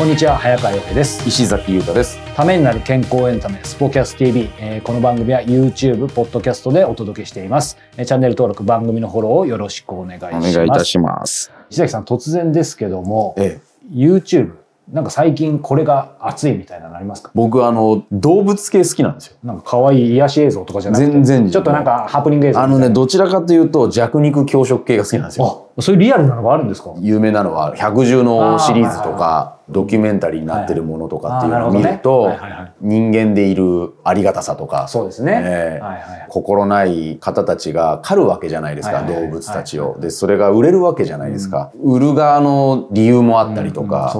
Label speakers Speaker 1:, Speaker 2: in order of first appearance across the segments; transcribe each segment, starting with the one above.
Speaker 1: こんにちは早川洋平です。
Speaker 2: 石崎裕太です。
Speaker 1: ためになる健康エンタメスポキャス TV、えーこの番組は YouTube ポッドキャストでお届けしています、えーチャンネル登録番組のフォローをよろしくお願いし
Speaker 2: お
Speaker 1: ます。
Speaker 2: 願いいたします。
Speaker 1: 石崎さん突然ですけども
Speaker 2: ええ、
Speaker 1: YouTube なんか最近これが熱いみたいなのありますか？
Speaker 2: 僕あの動物系好きなんですよ。
Speaker 1: なんか可愛い癒し映像とかじゃなくて
Speaker 2: 全然。
Speaker 1: ちょっとなんかハプニング映像
Speaker 2: あのねどちらかというと弱肉強食系が好きなんですよ。
Speaker 1: あそういうリアルなのがあるんですか？
Speaker 2: 有名なのは百獣のシリーズとかドキュメンタリーになってるものとかっていうのを見ると人間でいるありがたさとか
Speaker 1: そうですね、
Speaker 2: 心ない方たちが狩るわけじゃないですか、動物たちを。で、それが売れるわけじゃないですか。売る側の理由もあったりとか、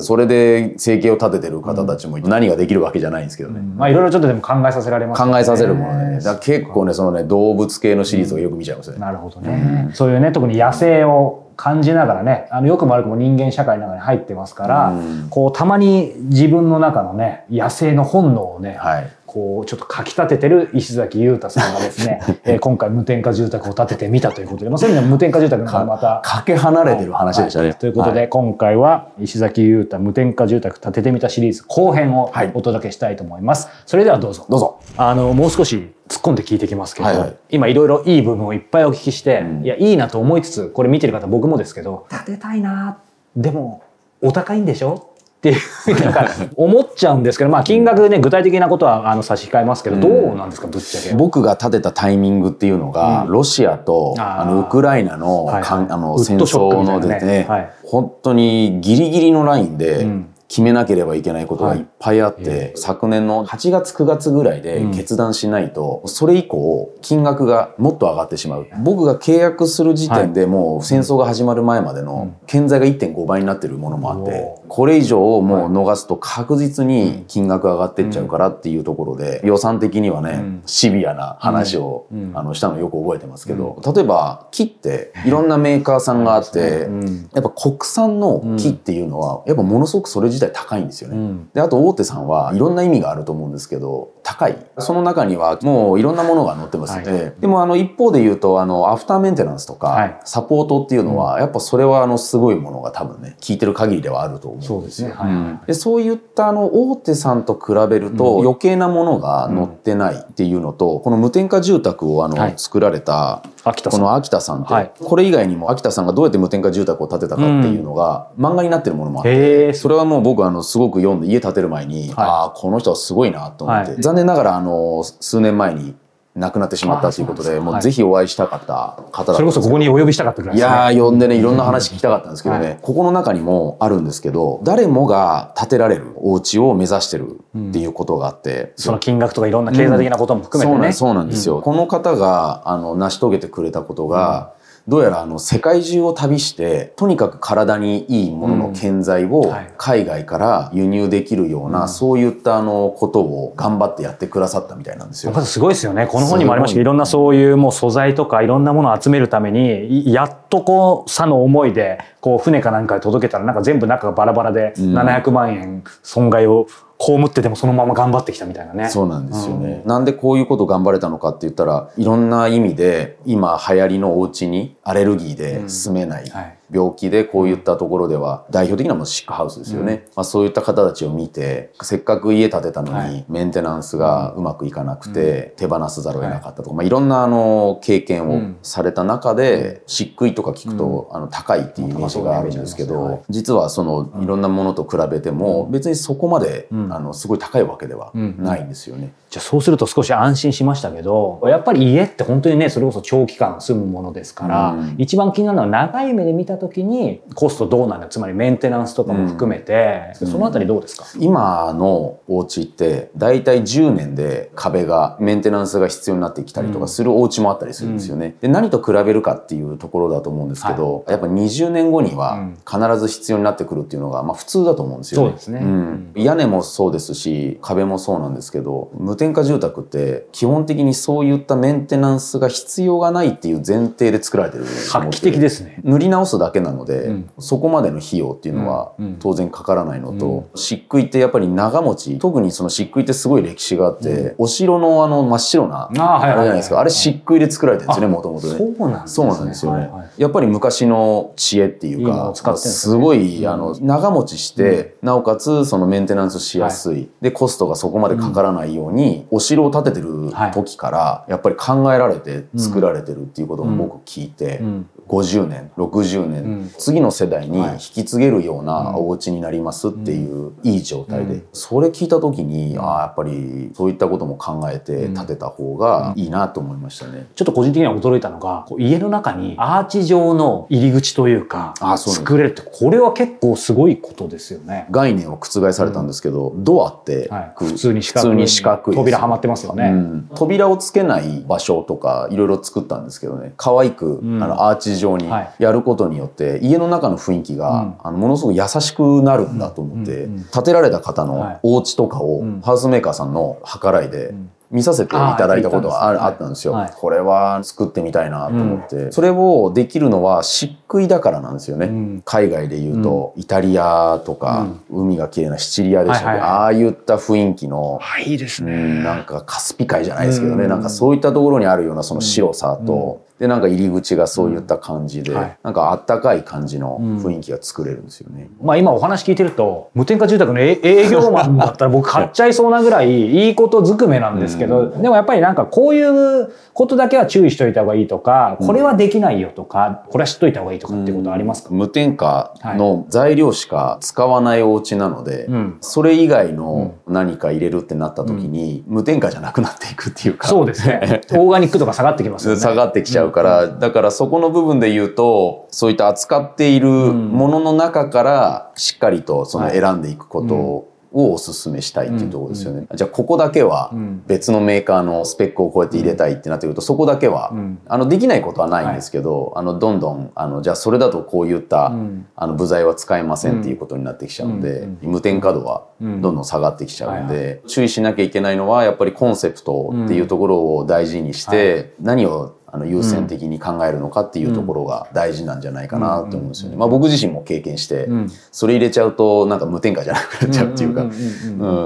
Speaker 1: そ
Speaker 2: れで生計を立ててる方たちも何ができるわけじゃないんですけどね。
Speaker 1: まあいろいろちょっとでも考えさせられます
Speaker 2: 考えさせるものでね。だ結構ね、そのね、動物系のシリーズをよく見ちゃいますね。
Speaker 1: なるほどね、そういうね特に野生を感じながらねあのよくも悪くも人間社会の中に入ってますから、
Speaker 2: うん
Speaker 1: こうたまに自分の中のね野生の本能をね、
Speaker 2: はい。
Speaker 1: こうちょっとかき立ててる石崎裕太さんがですね、えー今回無添加住宅を建ててみたということで、まあ、そういう意味では無添加住宅のまた
Speaker 2: かけ離れてる話でしたね。
Speaker 1: はいということで、
Speaker 2: はい
Speaker 1: 今回は石崎裕太無添加住宅建ててみたシリーズ後編を
Speaker 2: はい
Speaker 1: お届けしたいと思います。それではどうぞ。
Speaker 2: どうぞ。
Speaker 1: あのもう少し突っ込んで聞いていきますけど、
Speaker 2: はいはい
Speaker 1: 今いろいろいい部分をいっぱいお聞きして、
Speaker 2: うん
Speaker 1: いやいいなと思いつつこれ見てる方僕もですけど建てたいなでもお高いんでしょ？っていうなんか思っちゃうんですけどまあ金額ね具体的なことはあの差し控えますけど、
Speaker 2: うん。
Speaker 1: どうなんですかぶっちゃけ。
Speaker 2: 僕が立てたタイミングっていうのが、
Speaker 1: うん。
Speaker 2: ロシアと
Speaker 1: あ
Speaker 2: のウクライナの,、かんあの戦争のですね、
Speaker 1: はい。
Speaker 2: 本当にギリギリのラインで
Speaker 1: うん。
Speaker 2: 決めなければいけないことがいっぱいあって、昨年の8月9月ぐらいで決断しないと、それ以降金額がもっと上がってしまう。僕が契約する時点でもう戦争が始まる前までの建材が1.5倍になってるものもあって、
Speaker 1: お
Speaker 2: これ以上もう逃すと確実に金額上がってっちゃうからっていうところで、予算的にはね、
Speaker 1: ん。
Speaker 2: シビアな話を、
Speaker 1: うん。
Speaker 2: あのしたのよく覚えてますけど、例えば木っていろんなメーカーさんがあって、
Speaker 1: うん。
Speaker 2: やっぱ国産の木っていうのはやっぱものすごくそれ自体高いんですよね。
Speaker 1: うん。
Speaker 2: であと大手さんはいろんな意味があると思うんですけど高い。その中にはもういろんなものが載ってます、
Speaker 1: はい。
Speaker 2: ええでもあの一方で言うとあのアフターメンテナンスとか、
Speaker 1: はい。
Speaker 2: サポートっていうのは、やっぱそれはあのすごいものが多分ね聞いてる限りではあると思うんですよ。
Speaker 1: そうですね。はい。
Speaker 2: うんでそういったあの大手さんと比べると余計なものが載ってないっていうのと、この無添加住宅をあの、
Speaker 1: はい。
Speaker 2: 作られたこの秋田さんって、
Speaker 1: はい。
Speaker 2: これ以外にも秋田さんがどうやって無添加住宅を建てたかっていうのが、漫画になってるものもあってそれはもう僕あのすごく読んで家建てる前に、ああこの人はすごいなと思って、念ながらあの数年前に亡くなってしまったということでもうぜひお会いしたかった方
Speaker 1: それこそここにお呼びしたかったぐらい
Speaker 2: い
Speaker 1: ですね。
Speaker 2: やー呼んでねいろんな話聞きたかったんですけどね、
Speaker 1: はい。
Speaker 2: ここの中にもあるんですけど誰もが建てられるお家を目指してるっていうことがあって、
Speaker 1: その金額とかいろんな経済的なことも含めてね。
Speaker 2: そうなんそうなんですよ、この方があの成し遂げてくれたことが、どうやらあの世界中を旅してとにかく体にいいものの建材を
Speaker 1: はい。
Speaker 2: 海外から輸入できるような、そういったあのことを頑張ってやってくださったみたいなんですよ。
Speaker 1: すごいですよね。この本にもありましたけど、
Speaker 2: い。
Speaker 1: いろんなそういうもう素材とかいろんなものを集めるために、いやっとこう、さの思いで、こう船かなんかで届けたら、なんか全部中がバラバラで、
Speaker 2: ん。
Speaker 1: 700万円損害を被っててもそのまま頑張ってきたみたいなね。
Speaker 2: そうなんですよね、なんでこういうこと頑張れたのかって言ったらいろんな意味で今流行りのお家にアレルギーで住めない、
Speaker 1: はい。
Speaker 2: 病気でこういったところでは代表的なのはシックハウスですよね、まあ、そういった方たちを見てせっかく家建てたの
Speaker 1: はい。
Speaker 2: にメンテナンスがうまくいかなくて手放すざるを得なかったとか、いまあ、いろんなあの経験をされた中で漆喰とか聞くとあの高いっていうイメージがあるんですけど実はそのいろんなものと比べても別にそこまで
Speaker 1: ん
Speaker 2: あのすごい高いわけではないんですよね。
Speaker 1: じゃあそうすると少し安心しましたけど、やっぱり家って本当にね、それこそ長期間住むものですから、
Speaker 2: うん。
Speaker 1: 一番気になるのは長い目で見たた時にコストどうなんだつまりメンテナンスとかも含めて、うん、そのあたりどうですか、
Speaker 2: 今のお家って大体10年で壁がメンテナンスが必要になってきたりとかするお家もあったりするんですよね。で何と比べるかっていうところだと思うんですけど、はい、やっぱ20年後には必ず必要になってくるっていうのがまあ普通だと思うんですよね。そうですね、うん、屋根もそうですし壁もそうなんですけど無添加住宅って基本的にそういったメンテナンスが必要がないっていう前提で作られてる
Speaker 1: 画期的ですね。
Speaker 2: 塗り直すだけなので、うん、そこまでの費用っていうのは当然かからないのと、うん、漆喰ってやっぱり長持ち特にその漆喰ってすごい歴史があって、お城のあの真っ白なあれじゃないですか。あれ漆喰で作られてるんですよねもともと
Speaker 1: ね。
Speaker 2: そうなんです、よね、はいはい、やっぱり昔の知恵っていうかすごいあの長持ちして、なおかつそのメンテナンスしやすい、でコストがそこまでかからないように、お城を建ててる時からやっぱり考えられて作られてるっていうことを僕聞いて、50年60年、うん、次の世代に引き継げるようなお家になりますっていういい状態で、うん、それ聞いた時にああやっぱりそういったことも考えて建てた方がいいなと思いましたね、
Speaker 1: ちょっと個人的には驚いたのが家の中にアーチ状の入り口というか作れるってこれは結構すごいことですよね。
Speaker 2: 概念を覆されたんですけど、ドアって、
Speaker 1: はい、普通に四角い四角い扉はまってますよね、
Speaker 2: 扉をつけない場所とかいろいろ作ったんですけどね。可愛く、あのアーチ状にやることによって、家の中の雰囲気が、あのものすごく優しくなるんだと思って、建てられた方のお家とかを、ハウスメーカーさんの計らいで、見させていただいたことがああったんですよ、はい、これは作ってみたいなと思って、うん、それをできるのは漆喰だからなんですよね、うん、海外でいうと、イタリアとか、海が綺麗なシチリアでしたっけ、ああいった雰囲気の、
Speaker 1: いいですね、
Speaker 2: なんかカスピ海じゃないですけどね、なんかそういったところにあるようなその白さと、でなんか入り口がそういった感じで、うん。はい、なんかあったかい感じの雰囲気が作れるんですよね、
Speaker 1: うん、まあ今お話聞いてると無添加住宅の営業マンだったら僕 買っちゃいそうなぐらいいいことずくめなんですけど、うん、でもやっぱりなんかこういうことだけは注意しといた方がいいとかこれはできないよとかこれは知っといた方がいいとかっていうことはありますか、
Speaker 2: 無添加の材料しか使わないお家なので、はい、それ以外の何か入れるってなった時に、無添加じゃなくなっていくっていうか。
Speaker 1: そうですね。オーガニックとか下がってきますよね。
Speaker 2: 下がってきちゃうから、だからそこの部分で言うと、そういった扱っているものの中からしっかりとその選んでいくことを、をおすめしたいっていうところですよね。うん。うん、じゃあここだけは別のメーカーのスペックをこうやって入れたいってなってくると、そこだけは、あのできないことはないんですけど、はい、あのどんどんあのじゃあそれだとこういった、あの部材は使えませんっていうことになってきちゃうんで、無添加度はどんどん下がってきちゃうんで、注意しなきゃいけないのはやっぱりコンセプトっていうところを大事にして、何をあの優先的に考えるのかっていうところが大事なんじゃないかなと思うんですよね。まあ僕自身も経験して、それ入れちゃうとなんか無添加じゃなくなっちゃうっていうか、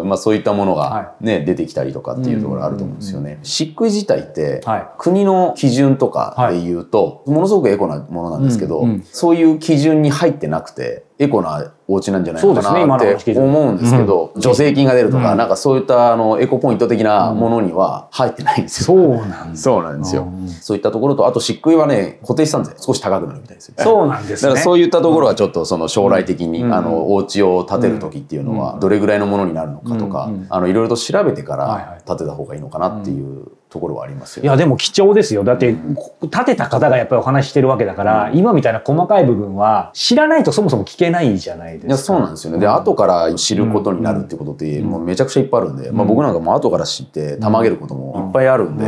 Speaker 2: まあそういったものがね、出てきたりとかっていうところあると思うんですよね。漆喰自体って国の基準とかで言うと、ものすごくエコなものなんですけど、そういう基準に入ってなくて、エコなお家なんじゃないかなって思うんですけど、助成金が出るとか、なんかそういったあのエコポイント的なものには入ってないんです
Speaker 1: よ。そうなん
Speaker 2: そうなんですよ。そういったところと、あと漆喰はね、固定資産税少し高くなるみたいですよ。
Speaker 1: そうなんです
Speaker 2: ね。だからそういったところはちょっとその将来的に、あの、お家を建てる時っていうのは、どれぐらいのものになるのかとか、あの、いろいろと調べてから建てた方がいいのかなっていうところはありますよ、
Speaker 1: ね、いやでも貴重ですよ。だって建てた方がやっぱりお話してるわけだから、うん、今みたいな細かい部分は知らないとそもそも聞けないじゃないですか。いや
Speaker 2: そうなんですよね。で、うん、後から知ることになるってことってもうめちゃくちゃいっぱいあるんで、うん、まあ、僕なんかも後から知ってたまげることもいっぱいあるんで、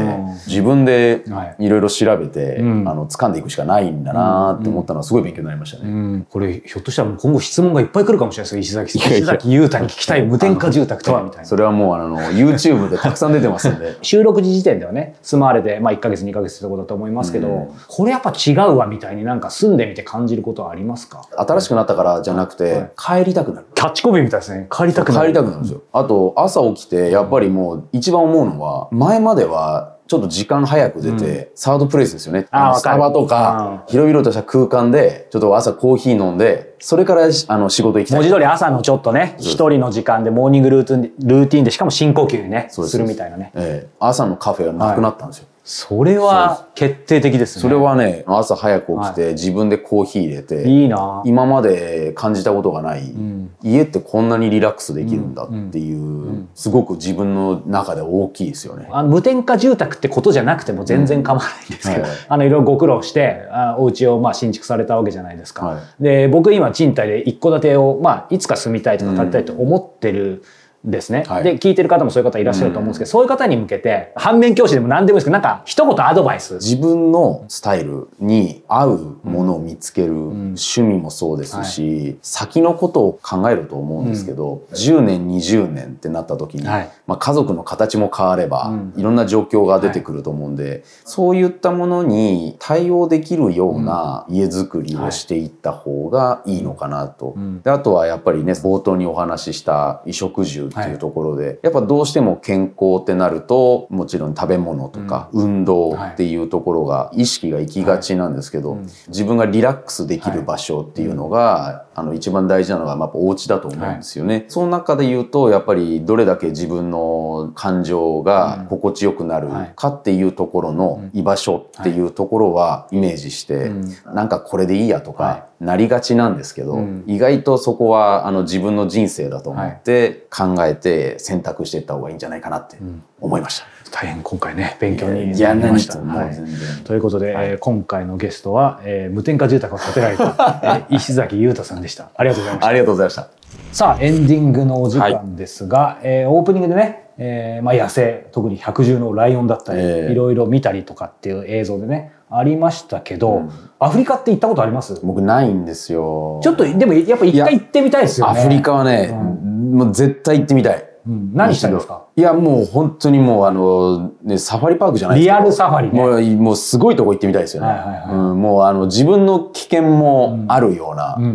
Speaker 2: 自分でい。ろいろ調べて、あの掴んでいくしかないんだなって思ったのはすごい勉強になりましたね、
Speaker 1: これひょっとしたら今後質問がいっぱい来るかもしれないですよ石崎石崎裕太に聞きたい無添加住宅とはみたいな。
Speaker 2: それはもうあの YouTube でたくさん出てますんで。
Speaker 1: 収録時時点ではねスマわれて、まあ、1か月2か月ってとこだと思いますけど、うん、これやっぱ違うわみたいになんか住んでみて感じることはありますか？
Speaker 2: 新しくなったからじゃなくて、はい、帰りたくなる。
Speaker 1: キャッチコピーみたいですね。帰りたくな
Speaker 2: る。帰りたくなる。んですよあと朝起きてやっぱりもう一番思うのは前まではちょっと時間早く出て、うん、サードプレイスですよね。あスタバとか、広々とした空間で、ちょっと朝コーヒー飲んで、それからあの仕事行きたい。
Speaker 1: 文字通り朝のちょっとね、一人の時間でモーニングルーティンルーティンで、しかも深呼吸ね、するみたいなね、
Speaker 2: ええ。朝のカフェはなくなったんですよ。はい
Speaker 1: それは決定的ですね。
Speaker 2: それはね、朝早く起きて、自分でコーヒー入れて、
Speaker 1: いいな
Speaker 2: 今まで感じたことがない、
Speaker 1: ん
Speaker 2: 家ってこんなにリラックスできるんだっていう、すごく自分の中で大きいですよね。
Speaker 1: あの無添加住宅ってことじゃなくても全然構わないんですけど、
Speaker 2: はい
Speaker 1: あのいろいろご苦労してあお家をまあ新築されたわけじゃないですか。
Speaker 2: は
Speaker 1: で僕今賃貸で一戸建てをまあいつか住みたいとか建てたいと思ってる。ですね、
Speaker 2: はい。
Speaker 1: で聞いてる方もそういう方いらっしゃると思うんですけど、そういう方に向けて反面教師でも何でもいいですけどなんか一言アドバイス。
Speaker 2: 自分のスタイルに合うものを見つける、趣味もそうですし、先のことを考えると思うんですけど、10年20年ってなった時に、
Speaker 1: はい。
Speaker 2: まあ、家族の形も変われば、
Speaker 1: うん。
Speaker 2: いろんな状況が出てくると思うんで、そういったものに対応できるような家づくりをしていった方がいいのかなと。
Speaker 1: ん。
Speaker 2: であとはやっぱりね冒頭にお話しした衣食住っていうところで、やっぱどうしても健康ってなるともちろん食べ物とか運動っていうところが意識が行きがちなんですけど、自分がリラックスできる場所っていうのが、あの一番大事なのがまあやっぱお家だと思うんですよね。その中で言うとやっぱりどれだけ自分の感情が心地よくなるかっていうところの居場所っていうところはイメージして、なんかこれでいいやとか、
Speaker 1: は
Speaker 2: なりがちなんですけど、
Speaker 1: うん
Speaker 2: 意外とそこはあの自分の人生だと思って考えて選択していった方がいいんじゃないかなって思いました。
Speaker 1: 大変今回ね勉強になりました。
Speaker 2: 何とも
Speaker 1: はいということで、えー今回のゲストは、えー無添加住宅を建てられた、えー石崎裕太さんでした。ありがとうございました
Speaker 2: あ。りがとうございました。
Speaker 1: さあエンディングのお時間ですが、えーオープニングでね、えーまあ、野生特に百獣のライオンだったり、
Speaker 2: ええ
Speaker 1: いろいろ見たりとかっていう映像でねありましたけど、
Speaker 2: うん
Speaker 1: アフリカって行ったことあります？
Speaker 2: 僕ないんですよ。
Speaker 1: ちょっとでもやっぱ一回行ってみたいですよね。
Speaker 2: アフリカはね、もう絶対行ってみたい。
Speaker 1: うん。何したいんですか？
Speaker 2: いやもう本当にもうあの、ね、サファリパークじゃないですけど。
Speaker 1: リアルサファリね。
Speaker 2: もうもうすごいとこ行ってみたいですよね、
Speaker 1: はいはいはい。
Speaker 2: うん、もうあの自分の危険もあるような、
Speaker 1: うんうん。
Speaker 2: う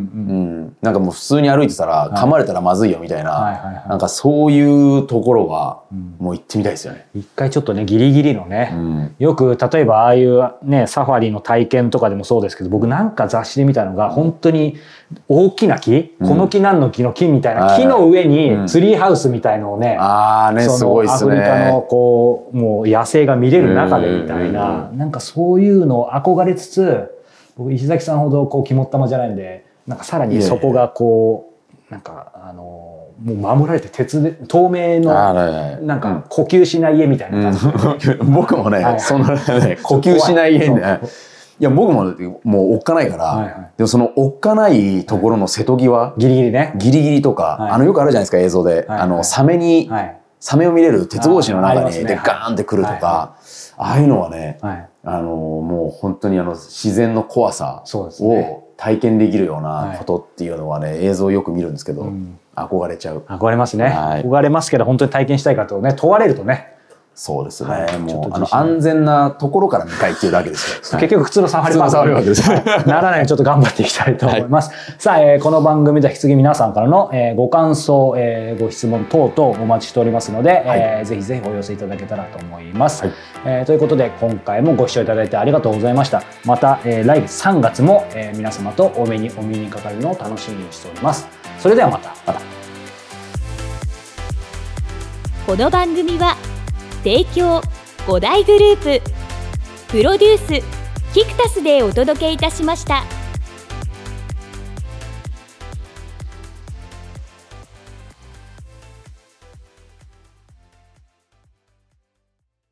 Speaker 2: ん。なんかもう普通に歩いてたら噛まれたらまずいよみたいな、
Speaker 1: はいはいはい
Speaker 2: なんかそういうところはもう行ってみたいですよね、
Speaker 1: 一回ちょっとねギリギリのね、
Speaker 2: うん。
Speaker 1: よく例えばああいうねサファリの体験とかでもそうですけど僕なんか雑誌で見たのが本当に大きな木、この木何の木の木みたいな
Speaker 2: はい
Speaker 1: 木の上
Speaker 2: うん。
Speaker 1: にツリーハウスみたいのをね、
Speaker 2: ああねす
Speaker 1: その
Speaker 2: ごいっすね。
Speaker 1: アフリカのこうもう野生が見れる中でみたい
Speaker 2: うん
Speaker 1: ななんかそういうのを憧れつつ僕石崎さんほどこう肝っ玉じゃないんでなんかさらにそこがこうなんかあのもう守られて鉄で透明のなんか呼吸しない家みたいな感じ、
Speaker 2: う ん僕もね、
Speaker 1: はい。
Speaker 2: そのね、呼吸しない家にね
Speaker 1: そう、
Speaker 2: いや、僕ももうおっかないから、
Speaker 1: はいはい
Speaker 2: でもそのおっかないところの瀬戸際、
Speaker 1: ギリギリね。
Speaker 2: ギリギリとか、
Speaker 1: はい
Speaker 2: あの、よくあるじゃないですか、映像で。
Speaker 1: はい
Speaker 2: あの、サメに、
Speaker 1: はい。
Speaker 2: サメを見れる鉄格子の中に、
Speaker 1: ね
Speaker 2: で、ガーンってくると
Speaker 1: はい
Speaker 2: か、ああいうのはね、
Speaker 1: はい。
Speaker 2: あの、もう本当にあの、自然の怖さを体験できるよう
Speaker 1: は
Speaker 2: ないことっていうのはね、映像をよく見るんですけど、
Speaker 1: ん
Speaker 2: 憧れちゃう。
Speaker 1: 憧れますね。
Speaker 2: はい
Speaker 1: 憧れますけど、本当に体験したいかとね、問われるとね、
Speaker 2: そうですね。もう、あの、安全なところから見たいっていうだけですよ。
Speaker 1: 結局普通のサファリパーク
Speaker 2: 普通のサファリパークです
Speaker 1: ならないようにちょっと頑張っていきたいと思います。さあ、えーこの番組では引き続き皆さんからの、えーご感想、えーご質問等々お待ちしておりますので、えーぜひぜひお寄せいただけたらと思います。
Speaker 2: はい
Speaker 1: えーということで今回もご視聴いただいてありがとうございました。また、えー来月3月も、えー皆様とお目にお目にかかるのを楽しみにしております。それではまた。また
Speaker 3: この番組は提供5大グループプロデュースキクタスでお届けいたしました。